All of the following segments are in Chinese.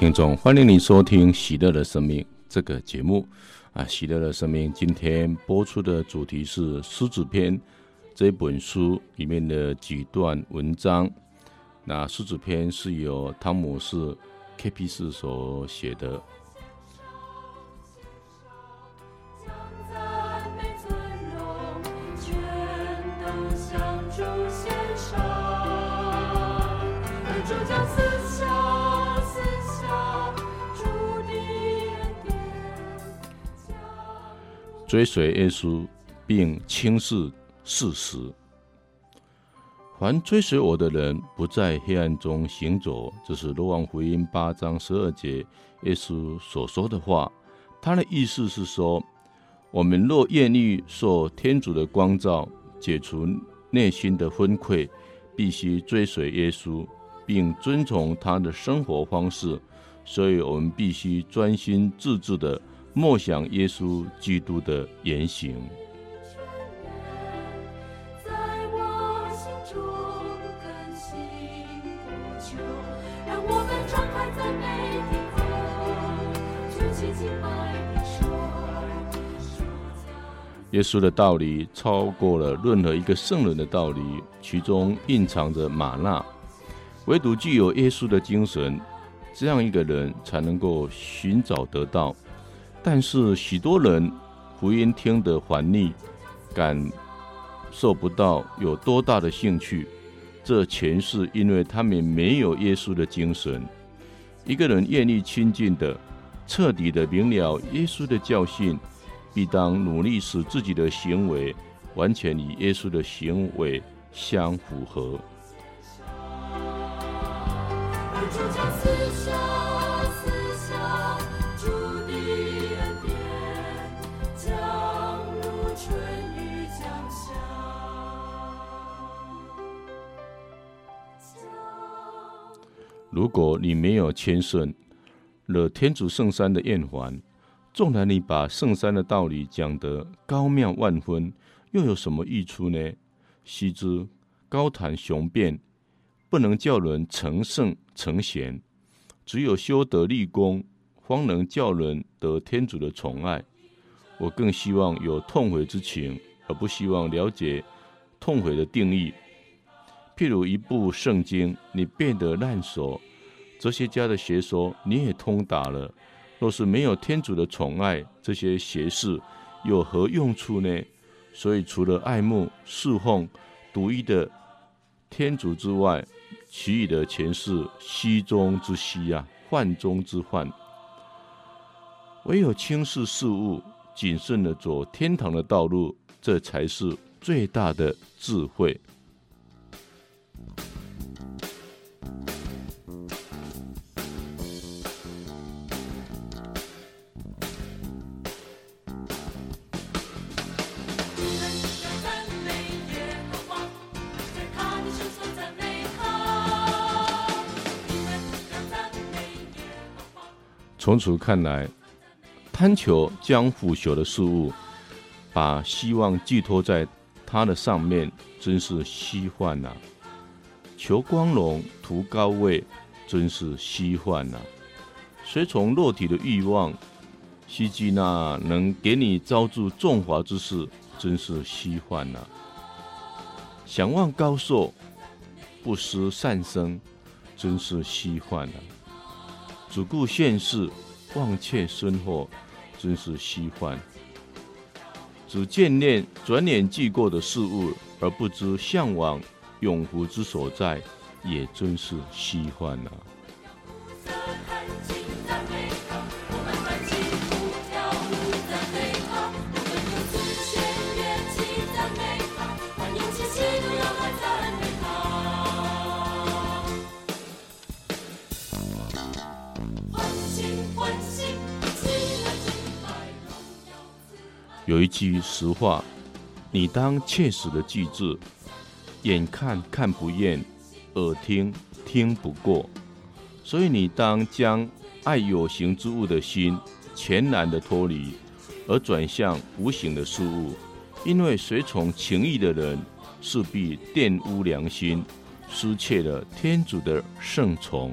听众，欢迎你收听《喜乐的生命》这个节目。啊，《喜乐的生命》今天播出的主题是《狮子篇》这本书里面的几段文章。那《狮子篇》是由汤姆士 ·K·P 斯所写的。追随耶稣，并轻视事实。凡追随我的人，不在黑暗中行走。这是《罗王福音》八章十二节，耶稣所说的话。他的意思是说，我们若愿意受天主的光照，解除内心的昏聩，必须追随耶稣，并遵从他的生活方式。所以，我们必须专心致志的。默想耶稣基督的言行。耶稣的道理超过了任何一个圣人的道理，其中蕴藏着吗哪。唯独具有耶稣的精神，这样一个人才能够寻找得到。但是许多人福音听得烦腻，感受不到有多大的兴趣，这全是因为他们没有耶稣的精神。一个人愿意亲近的、彻底的明了耶稣的教训，必当努力使自己的行为完全与耶稣的行为相符合。如果你没有谦逊惹天主圣山的厌烦，纵然你把圣山的道理讲得高妙万分，又有什么益处呢？须知高谈雄辩，不能叫人成圣成贤；只有修德立功，方能叫人得天主的宠爱。我更希望有痛悔之情，而不希望了解痛悔的定义。譬如一部圣经，你变得烂熟，哲学家的学说你也通达了。若是没有天主的宠爱，这些学识有何用处呢？所以，除了爱慕、侍奉独一的天主之外，其余的全是虚中之虚啊，幻中之幻。唯有轻视事物，谨慎地走天堂的道路，这才是最大的智慧。从此看来，贪求将腐朽的事物，把希望寄托在它的上面，真是虚幻呐！求光荣、图高位，真是虚幻呐！随从肉体的欲望，希冀那能给你招致荣华之事，真是虚幻呐！想望高寿，不失善生，真是虚幻呐！只顾现世，忘却身后，真是虚幻；只眷恋转眼即过的事物，而不知向往永福之所在，也真是虚幻啊。有一句实话，你当切实的记住：眼看看不厌，耳听听不过。所以你当将爱有形之物的心全然的脱离，而转向无形的事物。因为随从情欲的人，势必玷污良心，失窃了天主的圣宠。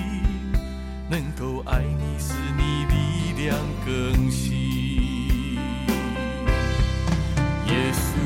能够爱你，使你力量更新。耶稣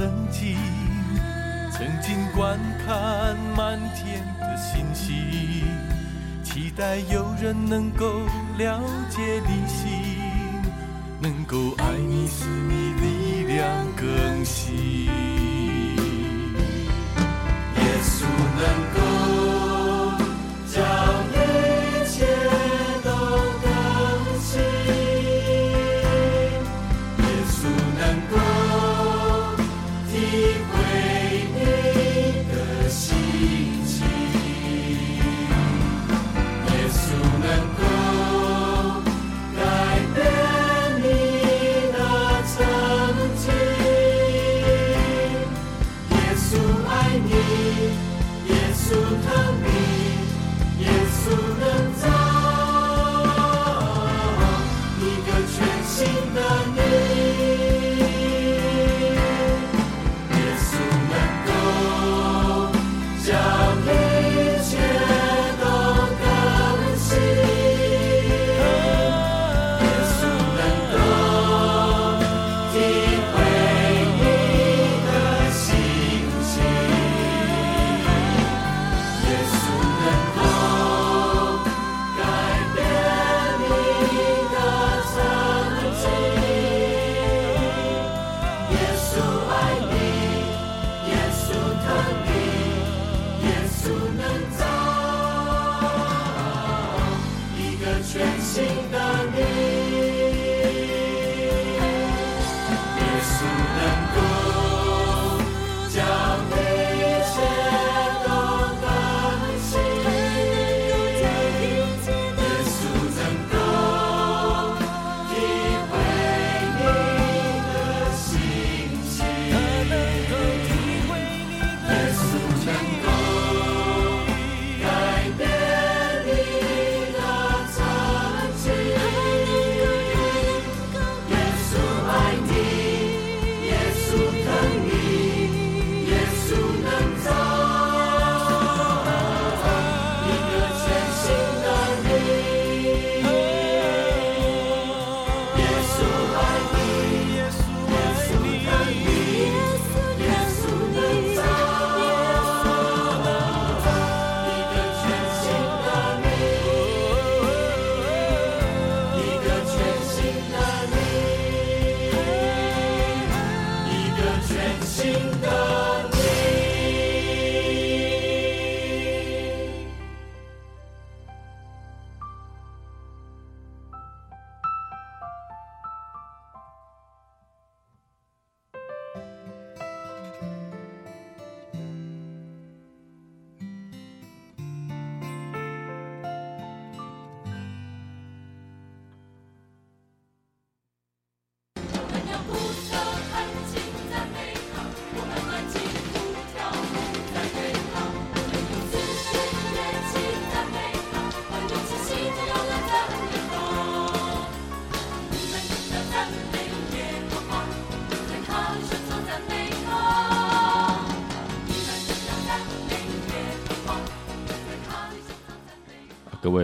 曾经曾经观看满天的星星期待有人能够了解你心能够爱你使你力量更新。耶稣能够将一切都更新。耶稣能够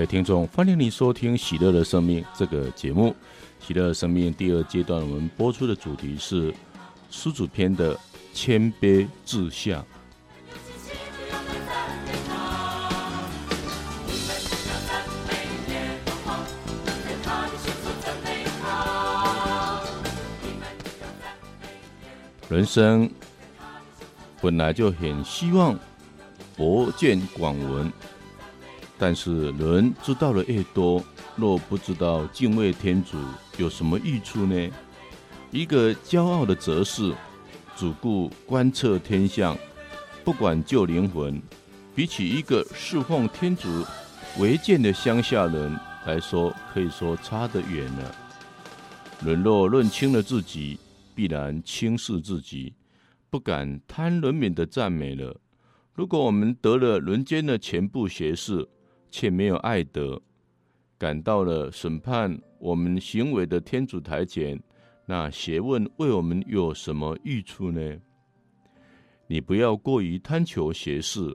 听众，欢迎你收听《喜乐的生命》这个节目。《喜乐生命》第二阶段，我们播出的主题是诗组篇的谦卑志向。人生本来就很希望博见广闻，但是人知道的越多，若不知道敬畏天主有什么益处呢？一个骄傲的哲士，只顾观测天象，不管救灵魂，比起一个侍奉天主违建的乡下人来说，可以说差得远了。人若认清了自己，必然轻视自己，不敢贪人民的赞美了。如果我们得了人间的全部学识，却没有爱德，赶到了审判我们行为的天主台前，那学问为我们有什么益处呢？你不要过于贪求学识，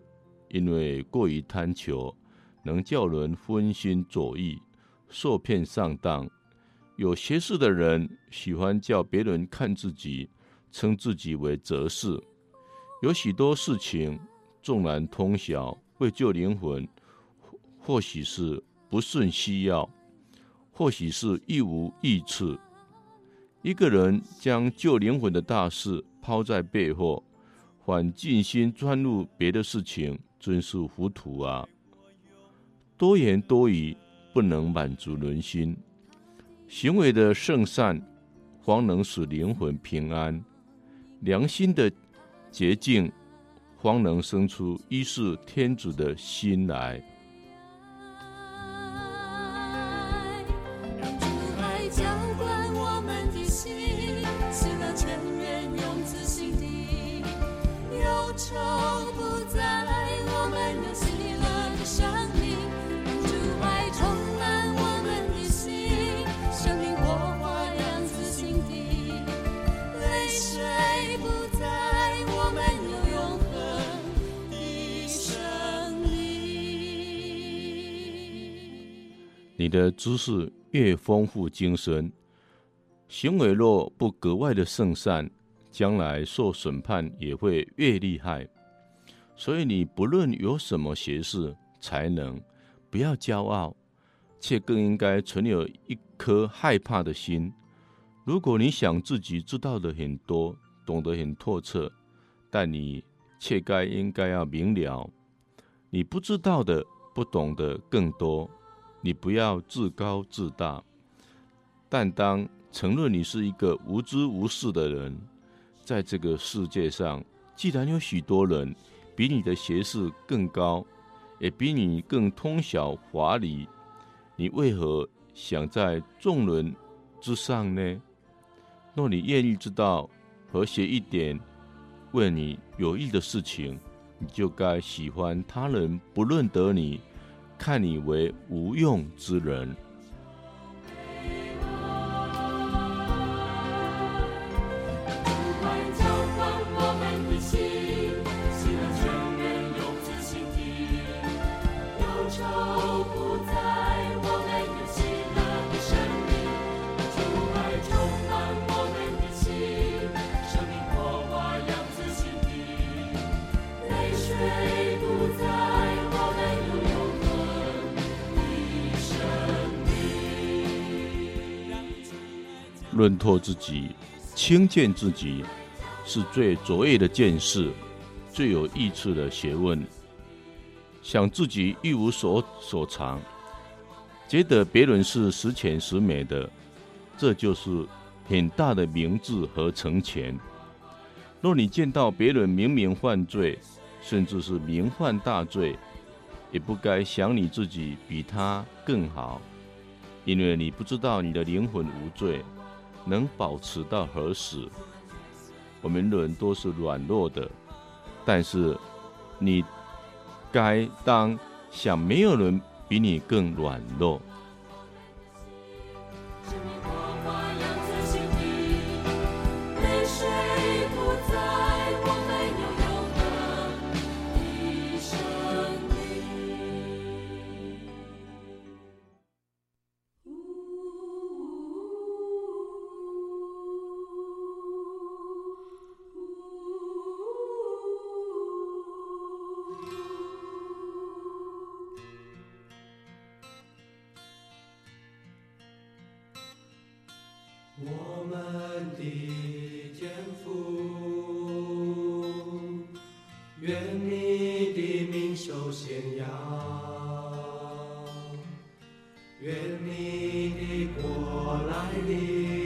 因为过于贪求，能叫人分心左意，受骗上当。有学识的人喜欢叫别人看自己，称自己为哲士。有许多事情纵然通晓，为救灵魂，或许是不甚需要，或许是一无益处。一个人将救灵魂的大事抛在背后，反尽心钻入别的事情，真是糊涂啊！多言多语不能满足人心。行为的圣善，方能使灵魂平安；良心的洁净，方能生出依恃天主的心来。的知识越丰富精深，行为若不格外的圣善，将来受审判也会越厉害。所以你不论有什么学识才能，不要骄傲，却更应该存有一颗害怕的心。如果你想自己知道的很多，懂得很透彻，但你却该应该要明了，你不知道的、不懂的更多。你不要自高自大，但当承认你是一个无知无识的人。在这个世界上，既然有许多人比你的学识更高，也比你更通晓法理，你为何想在众人之上呢？若你愿意知道和谐一点为你有益的事情，你就该喜欢他人不认得你。看你为无用之人。论透自己，轻贱自己，是最卓越的见识，最有益处的学问。想自己一无所所长，觉得别人是十全十美的，这就是很大的明智和成全。若你见到别人明明犯罪，甚至是明犯大罪，也不该想你自己比他更好，因为你不知道你的灵魂无罪。能保持到何时？我们人都是软弱的，但是你该当想，没有人比你更软弱。我来临。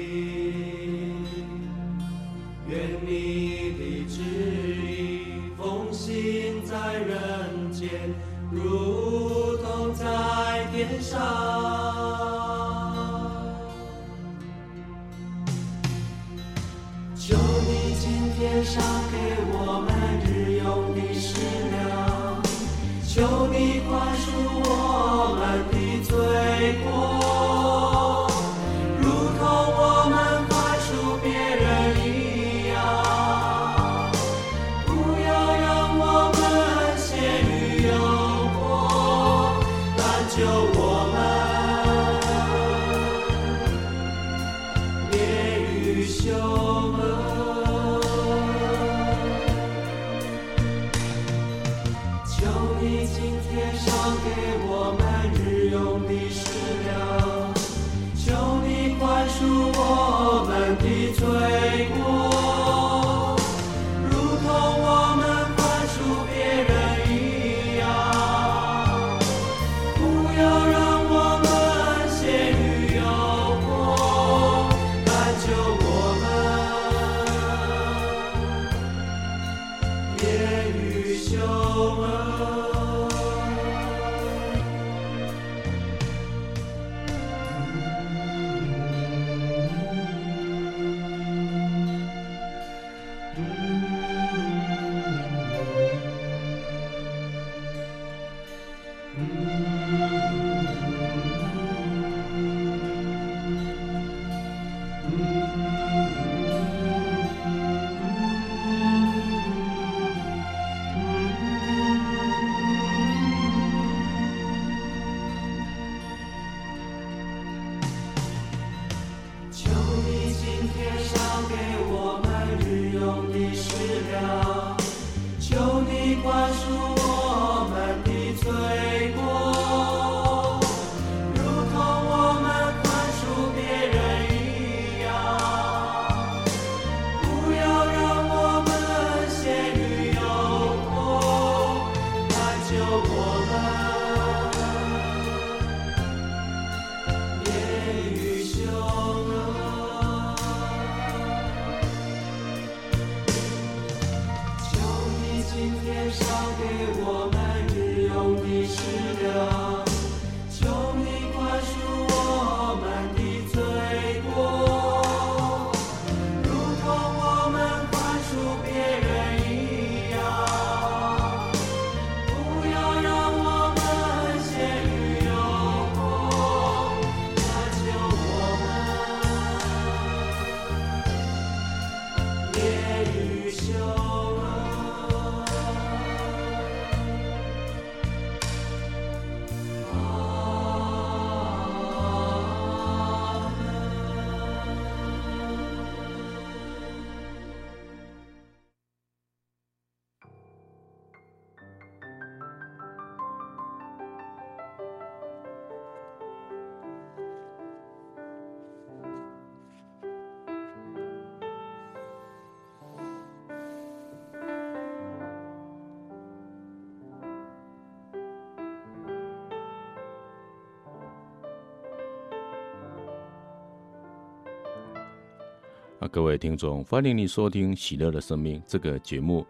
各位听众，欢迎你收听《喜乐的生命》这个节目。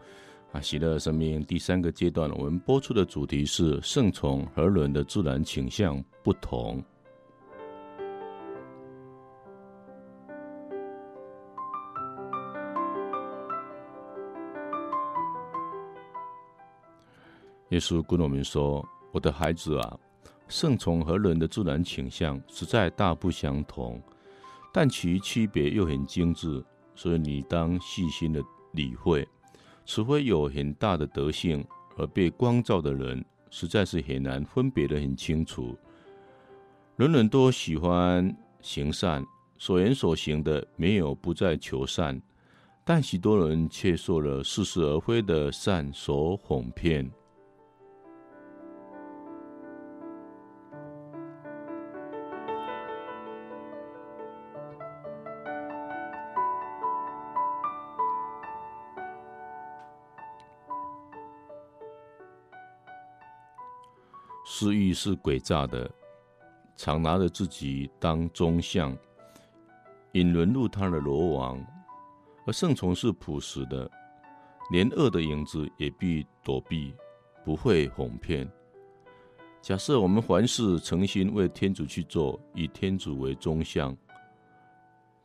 啊，《喜乐的生命》第三个阶段，我们播出的主题是圣从和伦的自然倾向不同。耶稣跟我们说：“我的孩子啊，圣从和伦的自然倾向实在大不相同。”但其区别又很精致，所以你当细心的理会。除非有很大的德性而被光照的人，实在是很难分别得很清楚。人人都喜欢行善，所言所行的没有不在求善，但许多人却受了似是而非的善所哄骗。私欲是诡诈的，常拿着自己当中相，引沦入他的罗网；而圣从是朴实的，连恶的影子也必躲避，不会哄骗。假设我们凡事诚心为天主去做，以天主为中相，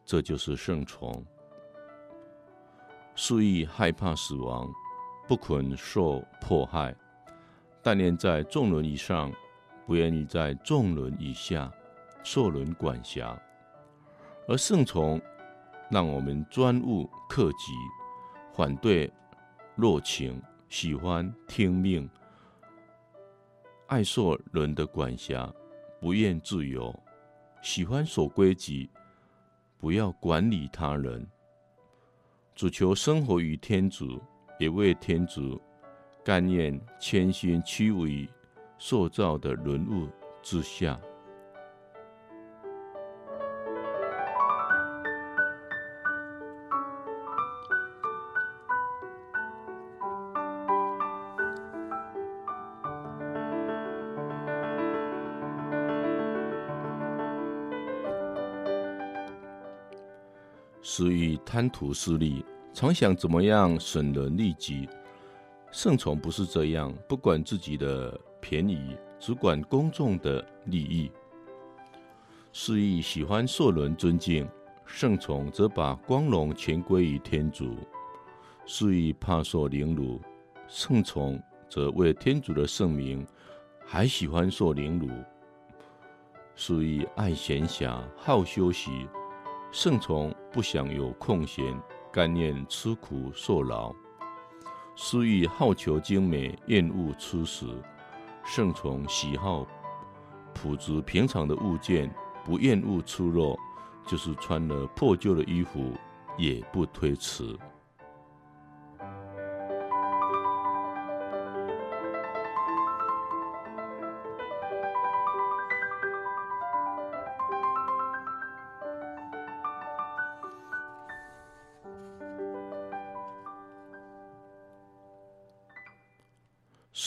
这就是圣从。私欲害怕死亡，不肯受迫害，但愿在众人以上，不愿意在众人以下受人管辖。而圣从让我们专务克己，反对弱情，喜欢听命。爱受人的管辖，不愿自由，喜欢守规矩，不要管理他人，只求生活于天主，也为天主，甘愿谦心屈为受造的人物之下。私欲贪图私利，常想怎么样损人利己。圣从不是这样，不管自己的便宜，只管公众的利益。私欲喜欢受人尊敬，圣从则把光荣全归于天主。私欲怕受凌辱，圣从则为天主的圣名，还喜欢受凌辱。私欲爱闲暇，好休息。圣从不想有空闲，甘愿吃苦受劳；私欲好求精美，厌恶吃食。圣从喜好朴质平常的物件，不厌恶粗肉，就是穿了破旧的衣服，也不推辞。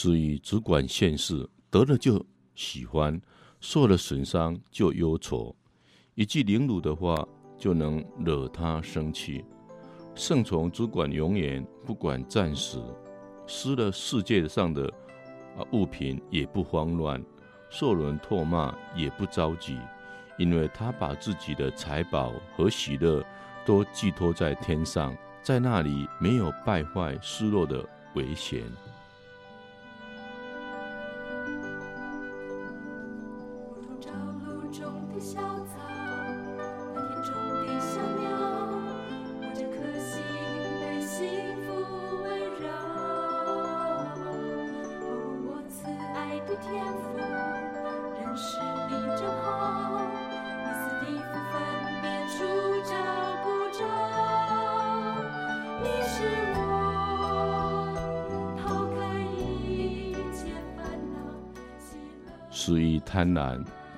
所以只管现世，得了就喜欢，受了损伤就忧愁，一句凌辱的话就能惹他生气。圣从只管永远，不管暂时，失了世界上的啊物品也不慌乱，受人唾骂也不着急，因为他把自己的财宝和喜乐都寄托在天上，在那里没有败坏失落的危险。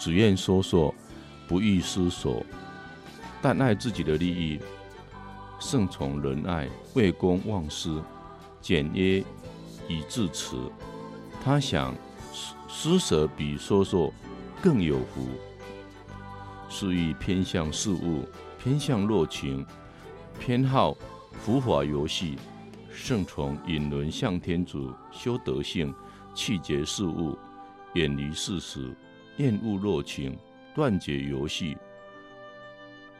只愿说说，不欲思索，但爱自己的利益。圣从仁爱，为公忘私，简约以自持。他想施舍比说说更有福。是欲偏向事物，偏向热情，偏好浮华游戏。圣从引人向天主，修德性，弃绝事物。远离世事，厌恶热情，断绝游戏，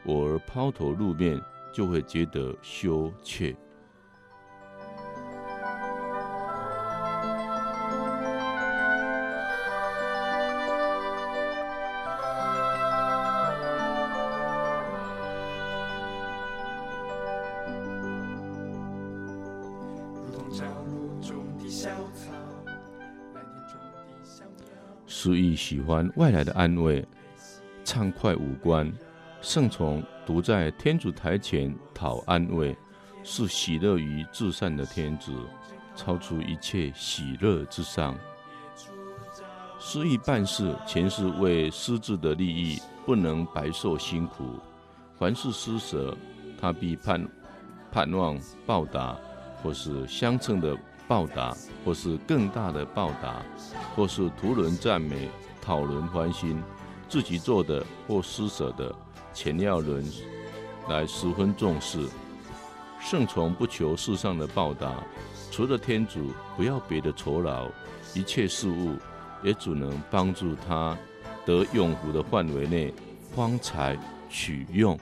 我儿抛头露面，就会觉得羞怯。私欲喜欢外来的安慰，畅快无关。圣从独在天主台前讨安慰，是喜乐于至善的天子，超出一切喜乐之上。失意办事，全是为私自的利益，不能白受辛苦。凡是施舍，他必盼盼望报答，或是相称的报答，或是更大的报答，或是图人赞美、讨人欢心，自己做的或施舍的，钱要人来十分重视。圣从不求世上的报答，除了天主，不要别的酬劳，一切事物也只能帮助他得永福的范围内，方才取用。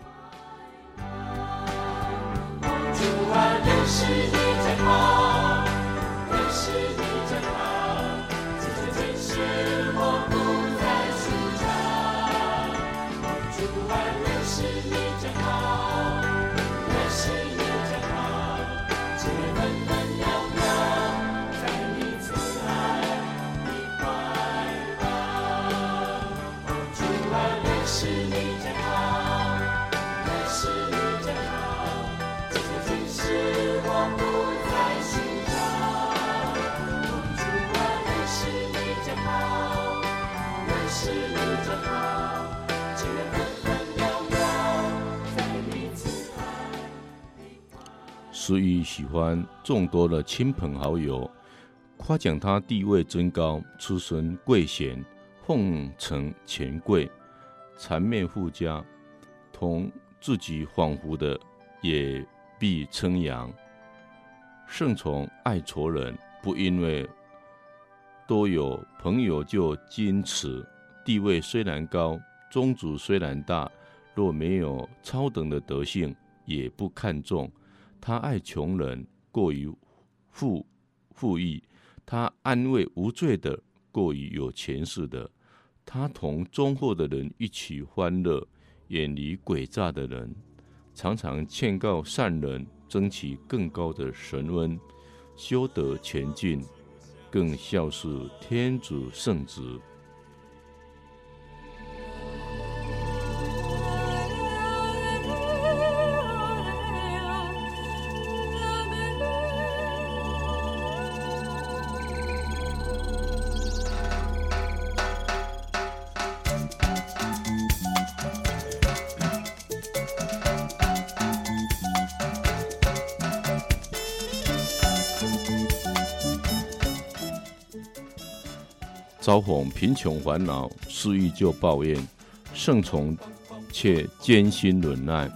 欢众多的亲朋好友夸奖他地位尊高、出身贵贤、奉承权贵、缠面富家，同自己仿佛的也必称扬。圣从爱仇人，不因为多有朋友就矜持；地位虽然高，宗族虽然大，若没有超等的德性，也不看重。他爱穷人，过于富富裕；他安慰无罪的，过于有权势的；他同忠厚的人一起欢乐，远离诡诈的人；常常劝告善人，争取更高的神恩，修德前进，更孝顺天主圣子。遭逢贫穷烦恼，失意就抱怨；圣从却艰辛忍耐。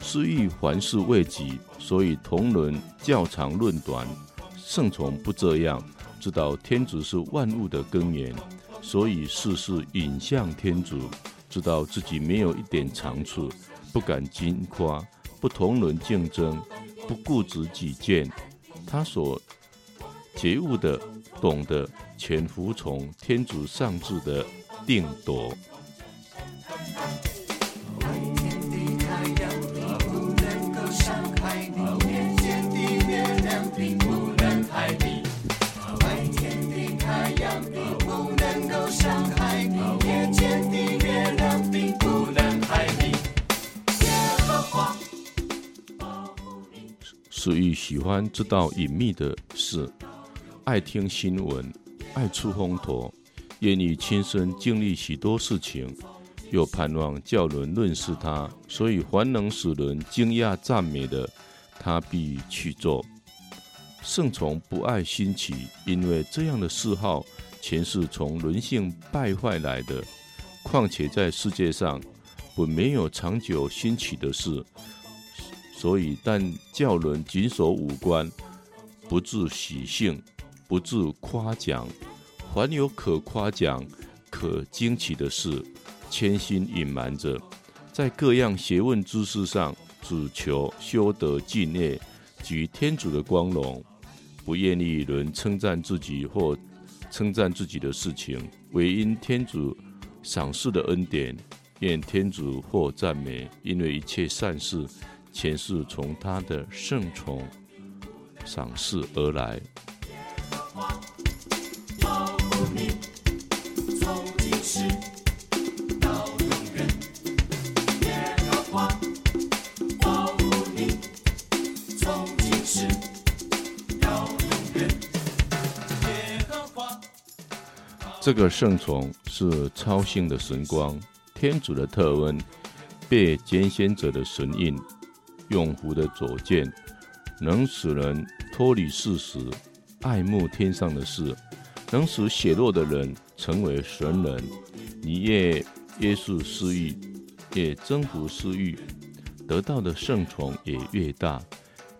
失意凡事未及，所以同伦较长论短。圣从不这样，知道天主是万物的根源，所以事事引向天主。知道自己没有一点长处，不敢矜夸，不同伦竞争，不固执己见。他所觉悟的、懂得。全服从天主上智的定夺。所以喜欢知道隐秘的事，爱听新闻。爱出风头，愿意亲身经历许多事情，又盼望叫人认识他，所以凡能使人惊讶赞美的，他必去做。圣从不爱新奇，因为这样的嗜好全是从人性败坏来的。况且在世界上本没有长久新奇的事，所以但叫人谨守五官，不自喜性。不自夸奖，凡有可夸奖、可惊奇的事，谦心隐瞒着，在各样学问知识上，只求修德敬业，举天主的光荣，不愿意人称赞自己或称赞自己的事情，唯因天主赏赐的恩典，愿天主获赞美，因为一切善事，全是从他的圣宠赏赐而来。这个圣宠是超性的神光，天主的特恩，被拣选者的神印，永福的左见，能使人脱离世实，爱慕天上的事，能使血弱的人成为神人。你越约束私欲，越征服私欲，得到的圣宠也越大，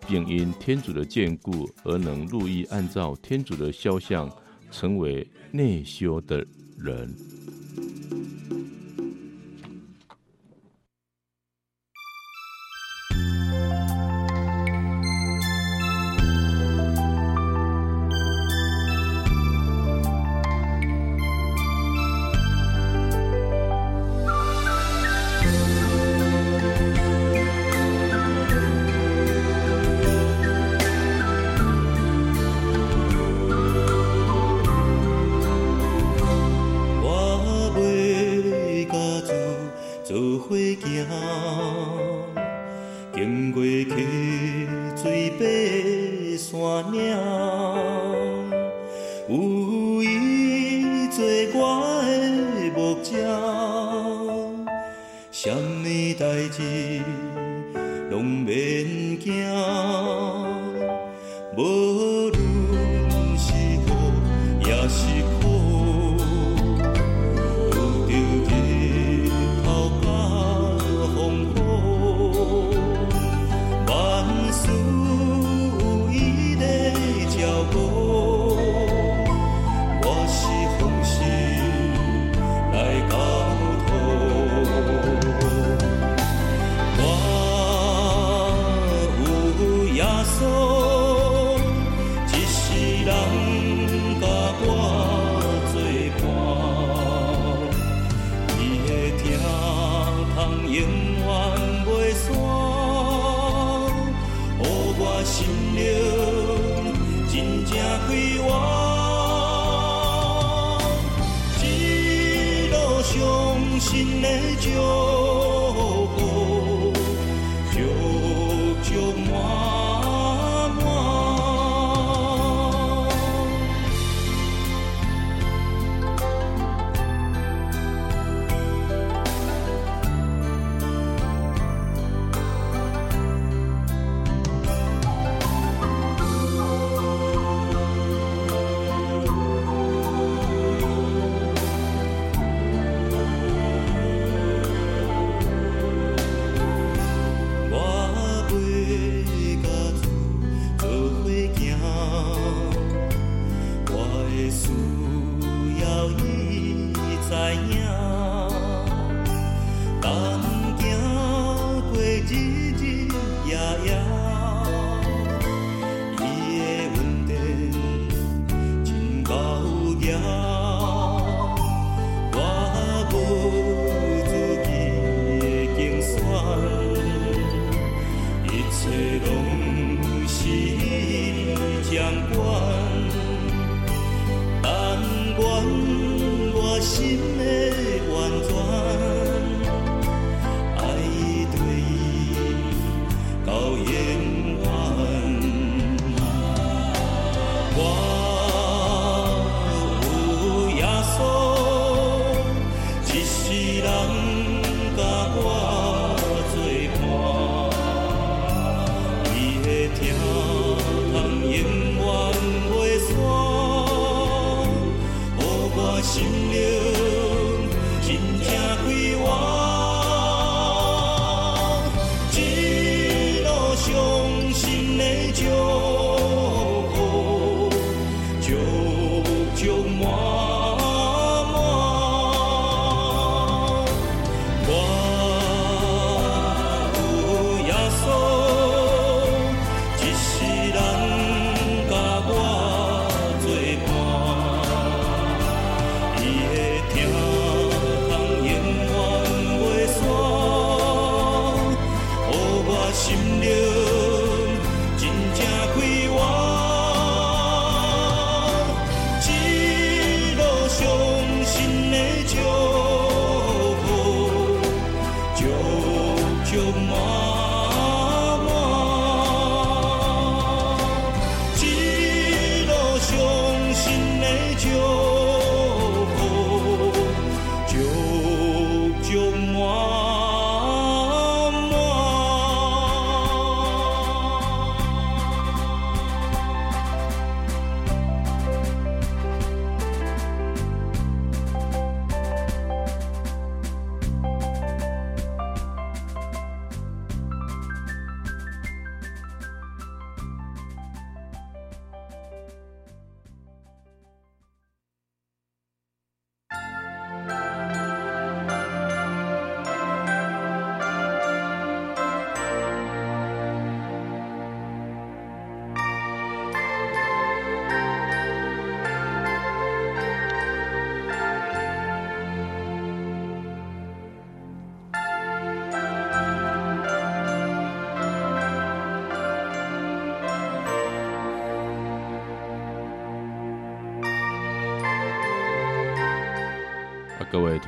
并因天主的眷顾而能乐意按照天主的肖像，成为内修的人。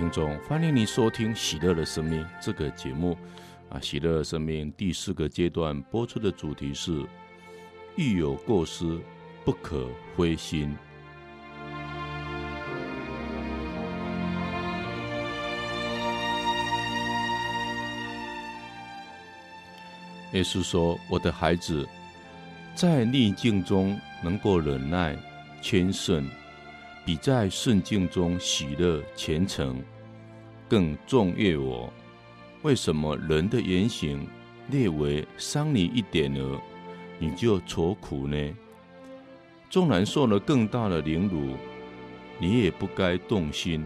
听众，欢迎你收听《喜乐的生命》这个节目。啊，《喜乐的生命》第四个阶段播出的主题是：遇有过失，不可灰心。耶稣说：“我的孩子，在逆境中能够忍耐、谦逊，比在顺境中喜乐、虔诚更重悦我。为什么人的言行略微伤你一点儿，你就愁苦呢？纵然受了更大的凌辱，你也不该动心，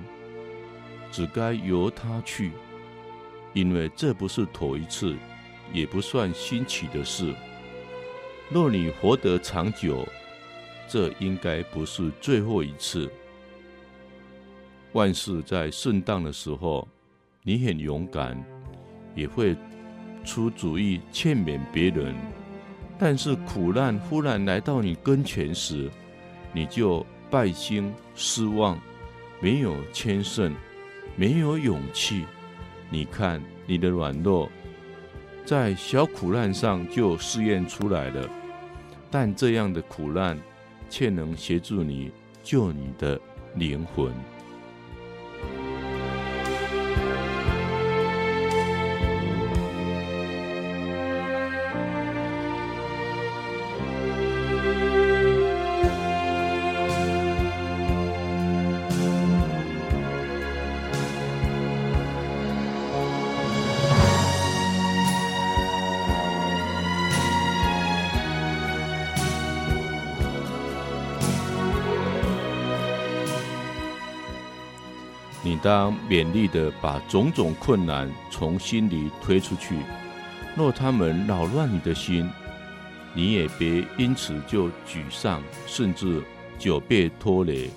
只该由他去，因为这不是头一次。”也不算新奇的事。若你活得长久，这应该不是最后一次。万事在顺当的时候，你很勇敢，也会出主意劝勉别人。但是苦难忽然来到你跟前时，你就败兴失望，没有谦逊，没有勇气。你看你的软弱。在小苦难上就试验出来了，但这样的苦难却能协助你救你的灵魂。你当勉励的把种种困难从心里推出去。若他们扰乱你的心，你也别因此就沮丧，甚至久被拖累。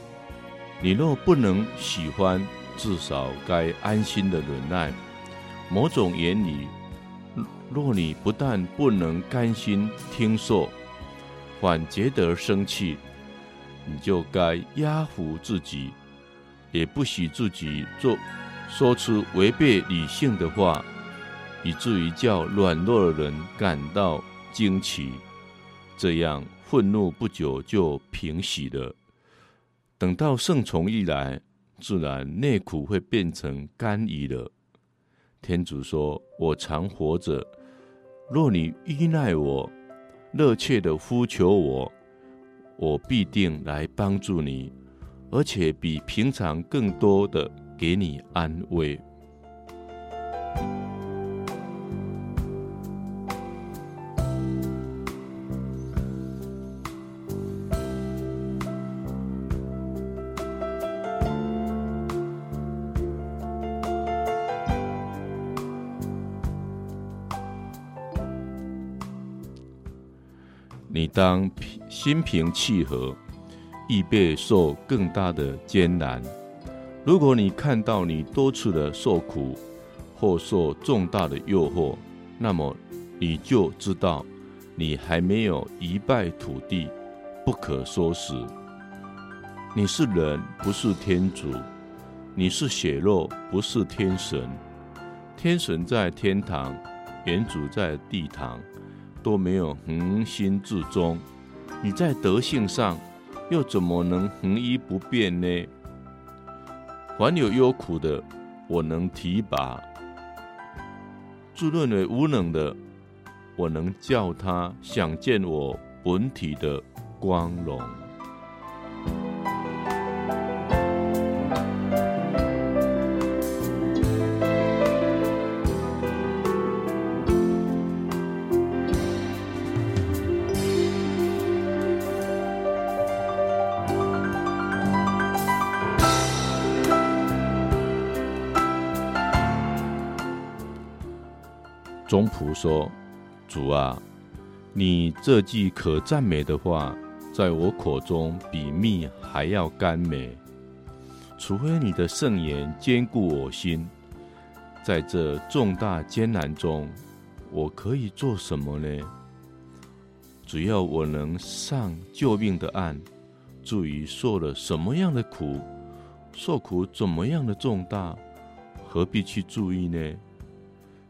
你若不能喜欢，至少该安心的忍耐。某种言语，若你不但不能甘心听受，反觉得生气，你就该压服自己。也不许自己做说出违背理性的话，以至于叫软弱的人感到惊奇。这样愤怒不久就平息了。等到圣宠一来，自然内苦会变成甘飴了。天主说：“我常活着，若你依赖我，热切的呼求我，我必定来帮助你。”而且比平常更多的给你安慰。你当心平气和。预备受更大的艰难。如果你看到你多次的受苦或受重大的诱惑，那么你就知道你还没有一败涂地，不可收拾。你是人，不是天主；你是血肉，不是天神。天神在天堂，原主在地堂，都没有恒心至终。你在德性上。又怎么能恒一不变呢？凡有忧苦的，我能提拔；自认为无能的，我能叫他想见我本体的光荣。仆说：“主啊，你这句可赞美的话，在我口中比蜜还要甘美。除非你的圣言坚固我心，在这重大艰难中，我可以做什么呢？只要我能上救命的岸，至于受了什么样的苦，受苦怎么样的重大，何必去注意呢？”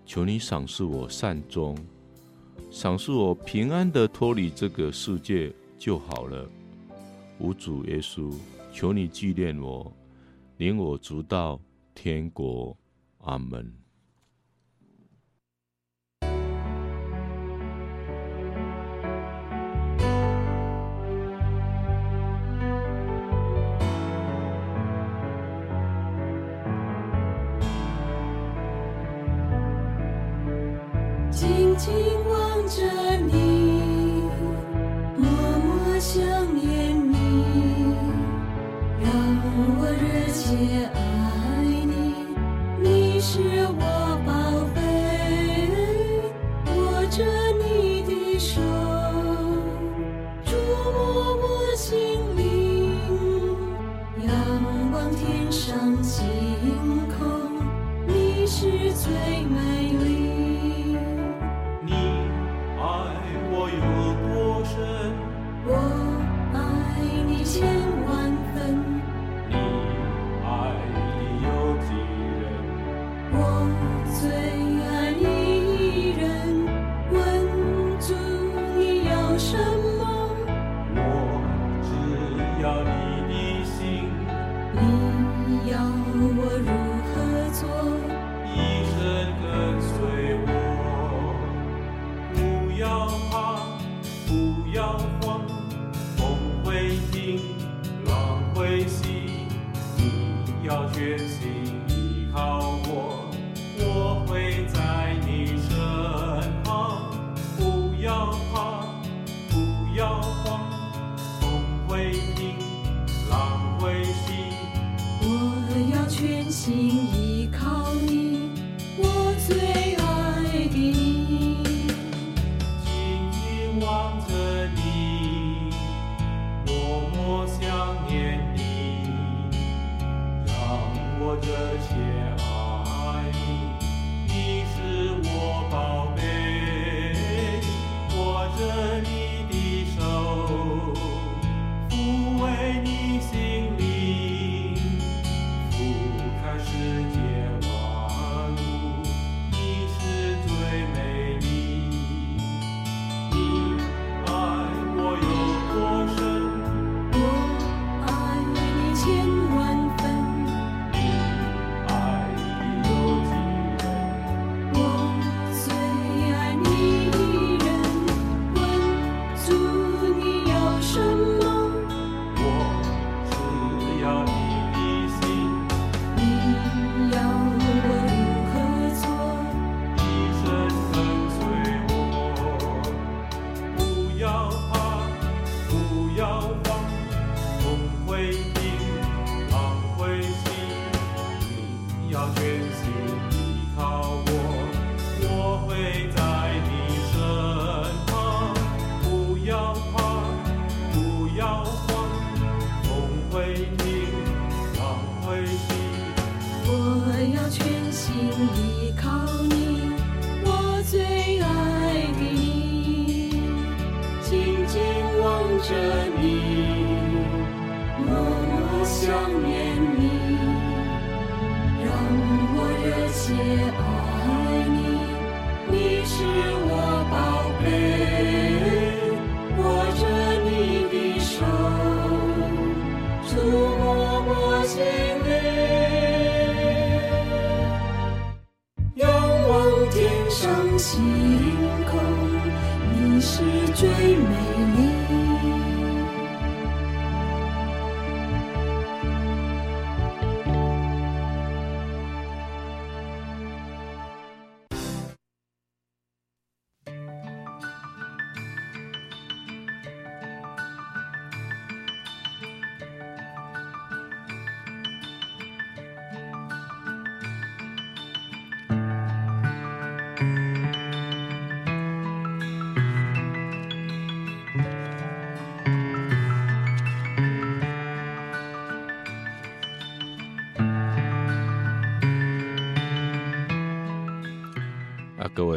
求你赏赐我善终，赏赐我平安的脱离这个世界就好了。无主耶稣，求你纪念我，领我足到天国。阿门。记。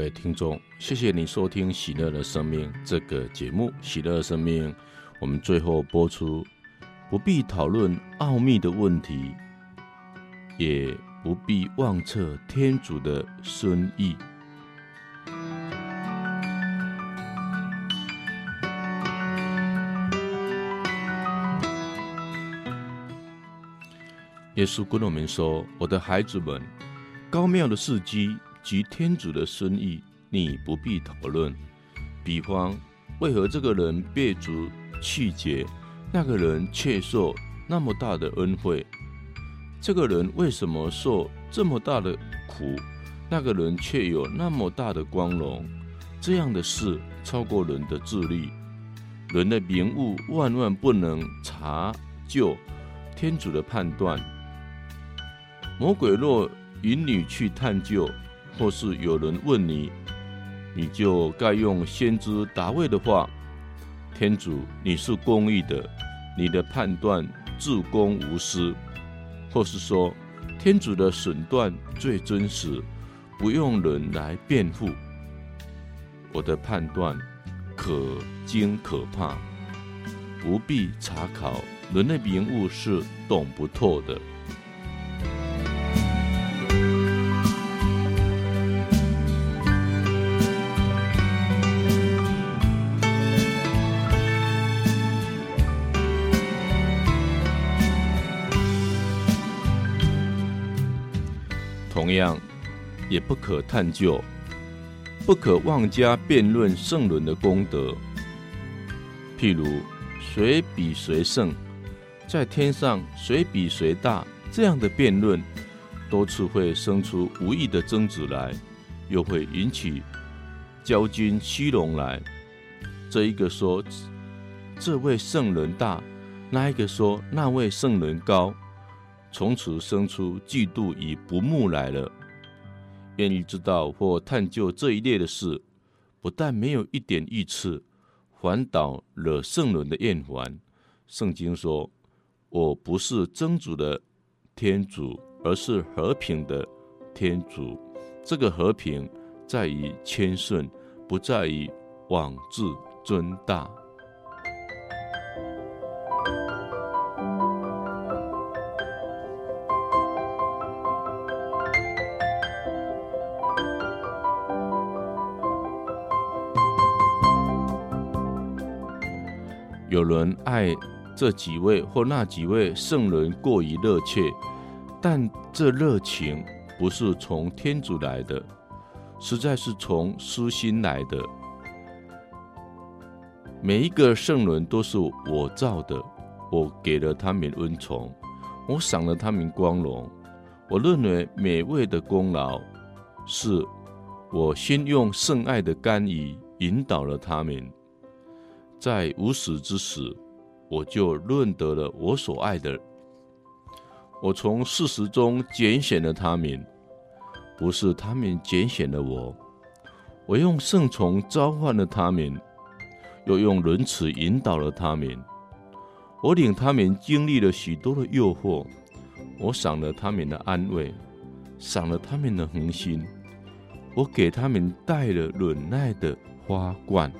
各位听众，谢谢你收听《喜乐的生命》这个节目。喜乐的生命，我们最后播出，不必讨论奥秘的问题，也不必妄测天主的深意。耶稣跟我们说：“我的孩子们，高妙的事迹。”及天主的深意，你不必讨论。比方，为何这个人被主气绝，那个人却受那么大的恩惠？这个人为什么受这么大的苦，那个人却有那么大的光荣？这样的事超过人的智力，人的明悟万万不能查究天主的判断。”魔鬼若引你去探究，或是有人问你，你就该用先知大卫的话：“天主，你是公义的，你的判断至公无私。”或是说：“天主的审断最真实，不用人来辩护。”我的判断可惊可怕，不必查考，人的名物是懂不透的。也不可探究，不可妄加辩论圣人的功德。譬如，谁比谁圣，在天上谁比谁大，这样的辩论，多次会生出无意的争执来，又会引起骄君虚荣来。这一个说这位圣人大，那一个说那位圣人高。从此生出嫉妒与不睦来了。愿意知道或探究这一列的事，不但没有一点益处，反倒惹圣人的厌烦。圣经说：“我不是真主的天主，而是和平的天主。”这个和平在于谦顺，不在于妄自尊大。有人爱这几位或那几位圣人过于热切，但这热情不是从天主来的，实在是从私心来的。每一个圣人都是我造的，我给了他们恩宠，我赏了他们光荣。我认为每位的功劳，是我先用圣爱的甘飴引导了他们。在无始之时，我就认得了我所爱的。我从事实中拣选了他们，不是他们拣选了我。我用圣宠召唤了他们，又用仁慈引导了他们。我领他们经历了许多的诱惑，我赏了他们的安慰，赏了他们的恒心。我给他们戴了忍耐的花冠。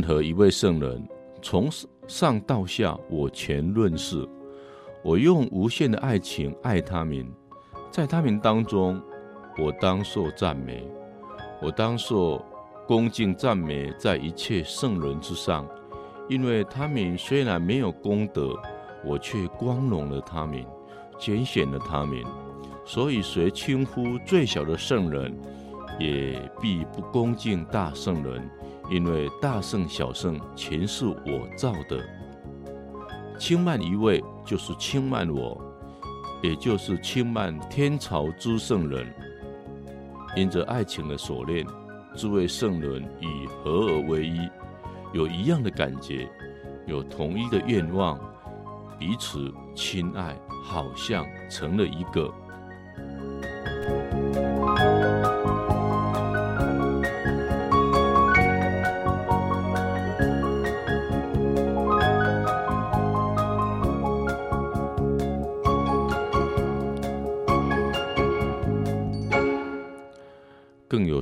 任何一位圣人，从上到下，我全认识。我用无限的爱情爱他们，在他们当中，我当受赞美，我当受恭敬赞美，在一切圣人之上，因为他们虽然没有功德，我却光荣了他们，拣选了他们。所以，谁轻忽最小的圣人，也必不恭敬大圣人。因为大圣小圣全是我造的，轻慢一位就是轻慢我，也就是轻慢天朝之圣人。因着爱情的锁链，诸位圣人以合而为一，有一样的感觉，有同一的愿望，彼此亲爱，好像成了一个。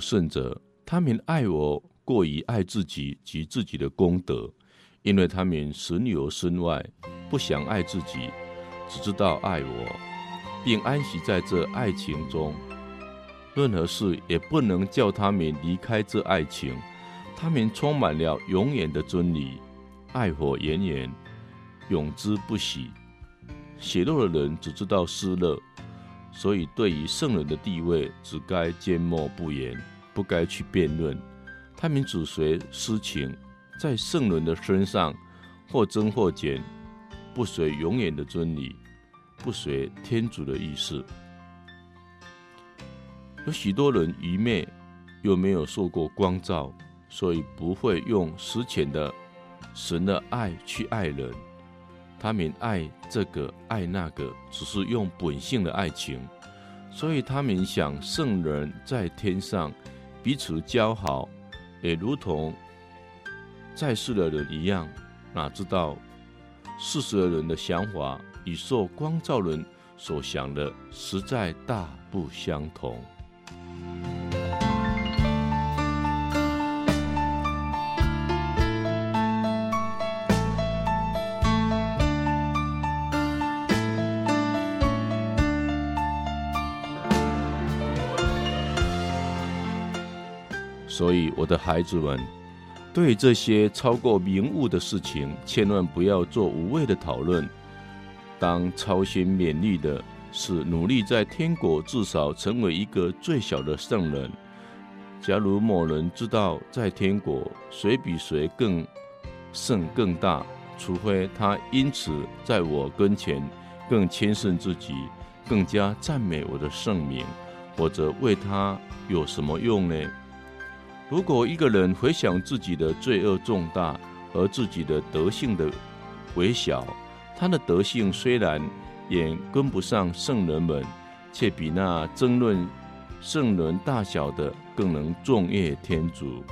有甚者，他们爱我过于爱自己及自己的功德，因为他们神由身外，不想爱自己，只知道爱我，并安息在这爱情中。任何事也不能叫他们离开这爱情。他们充满了永远的真理，爱火炎炎，永之不息。血肉的人只知道失乐。所以，对于圣人的地位，只该缄默不言，不该去辩论。他们只随私情，在圣人的身上或增或减，不随永远的真理，不随天主的意思。有许多人愚昧，又没有受过光照，所以不会用实浅的神的爱去爱人。他们爱这个爱那个，只是用本性的爱情，所以他们想圣人在天上彼此交好，也如同在世的人一样。哪知道世俗的人的想法与受光照人所想的实在大不相同。所以，我的孩子们，对这些超过名物的事情，千万不要做无谓的讨论。当操心勉励的是努力在天国至少成为一个最小的圣人。假如某人知道在天国谁比谁更圣更大，除非他因此在我跟前更谦逊自己，更加赞美我的圣名，或者为他有什么用呢？如果一个人回想自己的罪恶重大，而自己的德性的微小，他的德性虽然也跟不上圣人们，却比那争论圣人大小的更能颂乐天主。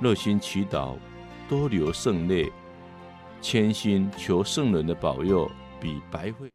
热心祈祷，多流圣泪，谦心求圣人的保佑，比白费。